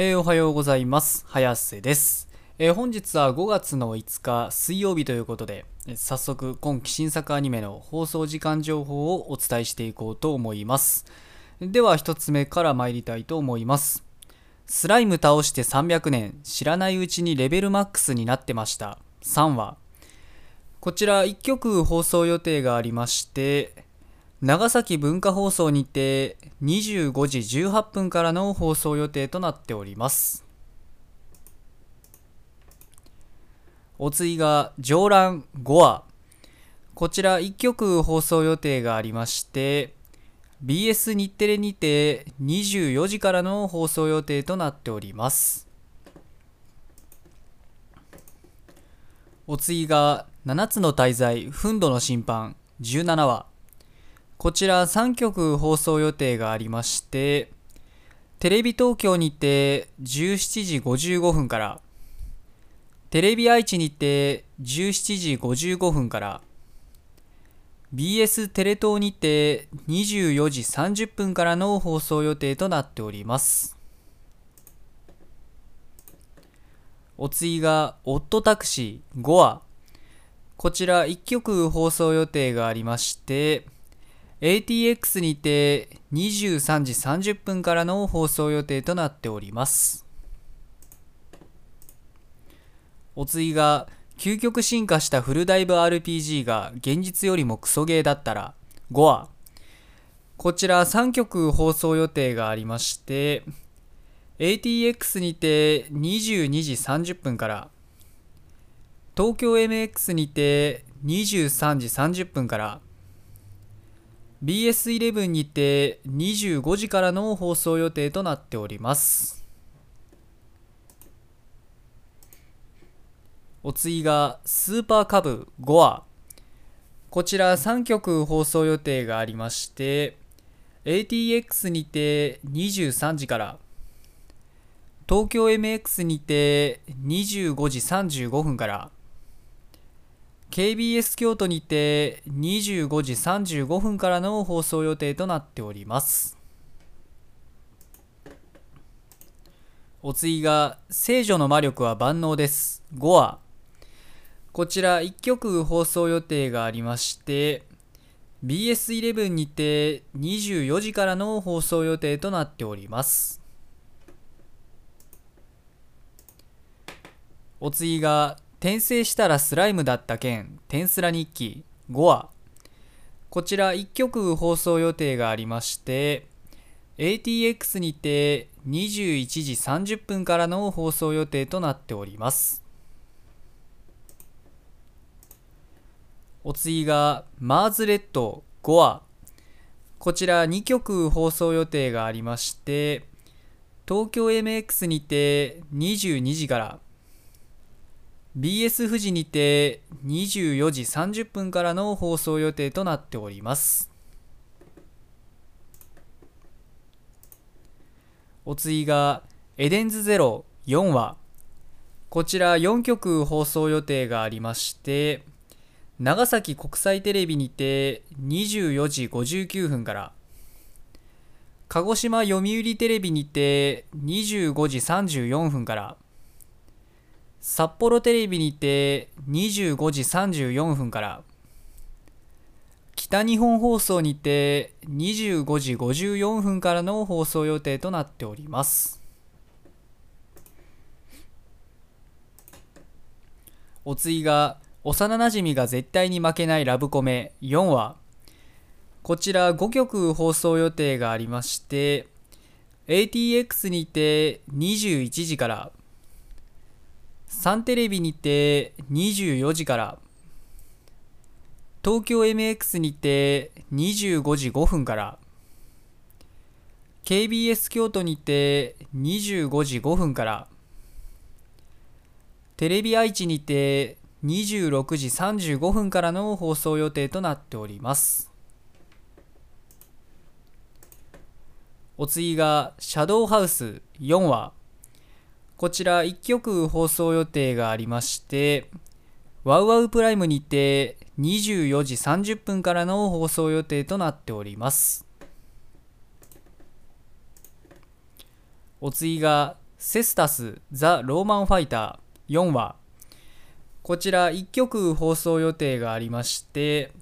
えーおはようございます。早瀬です。えー本日は5月の5日水曜日ということで、早速今期新作アニメの放送時間情報をお伝えしていこうと思います。では一つ目から参りたいと思います。スライム倒して300年、知らないうちにレベルマックスになってました。3話。こちら1曲放送予定がありまして、長崎文化放送にて25時18分からの放送予定となっております。お次が上覧5話。こちら1曲放送予定がありまして BS 日テレにて24時からの放送予定となっております。お次が7つの大罪憤怒の審判17話。こちら3曲放送予定がありまして、テレビ東京にて17時55分から、テレビ愛知にて17時55分から、BS テレ東にて24時30分からの放送予定となっております。お次が、オットタクシー5話。こちら1曲放送予定がありまして、ATX にて23時30分からの放送予定となっております。お次が究極進化したフルダイブ RPG が現実よりもクソゲーだったら5話こちら3曲放送予定がありまして ATX にて22時30分から東京 MX にて23時30分から BS11 にて25時からの放送予定となっております。お次がスーパーカブ5話こちら3曲放送予定がありまして ATX にて23時から東京 MX にて25時35分から KBS 京都にて25時35分からの放送予定となっております。お次が「聖女の魔力は万能です」5話こちら1曲放送予定がありまして BS11 にて24時からの放送予定となっております。お次が転生したらスライムだった件。転スラ日記。5話こちら1曲放送予定がありまして ATX にて21時30分からの放送予定となっております。お次がマーズレッド。5話こちら2曲放送予定がありまして東京 MX にて22時から BS 富士にて24時30分からの放送予定となっております。お次がエデンズゼロ4話。こちら4曲放送予定がありまして長崎国際テレビにて24時59分から。鹿児島読売テレビにて25時34分から。札幌テレビにて25時34分から北日本放送にて25時54分からの放送予定となっております。お次が幼なじみが絶対に負けないラブコメ。4話。こちら5曲放送予定がありまして ATX にて21時からサンテレビにて24時から東京 MX にて25時5分から KBS 京都にて25時5分からテレビ愛知にて26時35分からの放送予定となっております。お次がシャドウハウス4話こちら1曲放送予定がありまして、ワウワウプライムにて24時30分からの放送予定となっております。お次がセスタス・ザ・ローマンファイター4話こちら1曲放送予定がありまして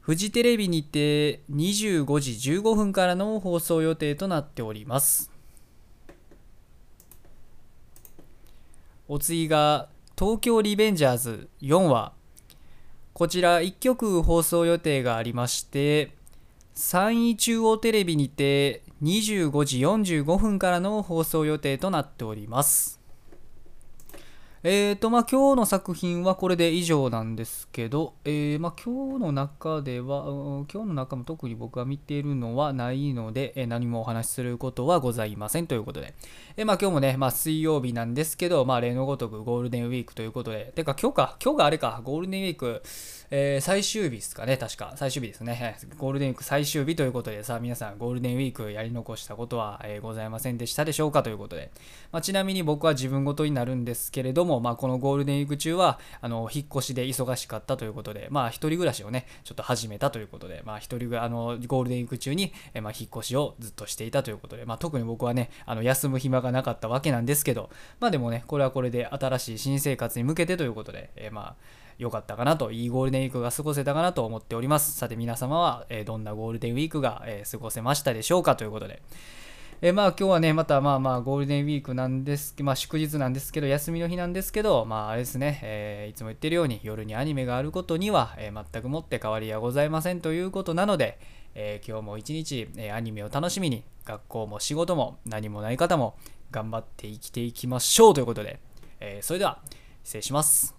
フジテレビにて25時15分からの放送予定となっておりますお次が東京リベンジャーズ4話。こちら1曲放送予定がありまして山陰中央テレビにて25時45分からの放送予定となっております。えーとまあ今日の作品はこれで以上なんですけど、えー、まあ今日の中では、今日の中も特に僕が見ているのはないので、えー、何もお話しすることはございませんということで、えー、まあ今日もね、まあ水曜日なんですけど、まあ例のごとくゴールデンウィークということで、てか今日か、今日があれか、ゴールデンウィーク、えー、最終日ですかね、確か。最終日ですね。ゴールデンウィーク最終日ということで、さあ皆さん、ゴールデンウィークやり残したことは、えー、ございませんでしたでしょうかということで。まあ、ちなみに僕は自分ごとになるんですけれども、まあ、このゴールデンウィーク中は、あの、引っ越しで忙しかったということで、まあ、一人暮らしをね、ちょっと始めたということで、まあ、一人あの、ゴールデンウィーク中に、え、まあ、引っ越しをずっとしていたということで、まあ、特に僕はね、あの、休む暇がなかったわけなんですけど、まあ、でもね、これはこれで新しい新生活に向けてということで、え、まあ、良かったかなと、いいゴールデンウィークが過ごせたかなと思っております。さて皆様は、えどんなゴールデンウィークが、え過ごせましたでしょうかということで。えまあ今日はね、またまあまあゴールデンウィークなんですまあ祝日なんですけど、休みの日なんですけど、まああれですね、えー、いつも言ってるように夜にアニメがあることには、えー、全くもって変わりはございませんということなので、え、今日も一日、えアニメを楽しみに、学校も仕事も何もない方も頑張って生きていきましょうということで、えそれでは失礼します。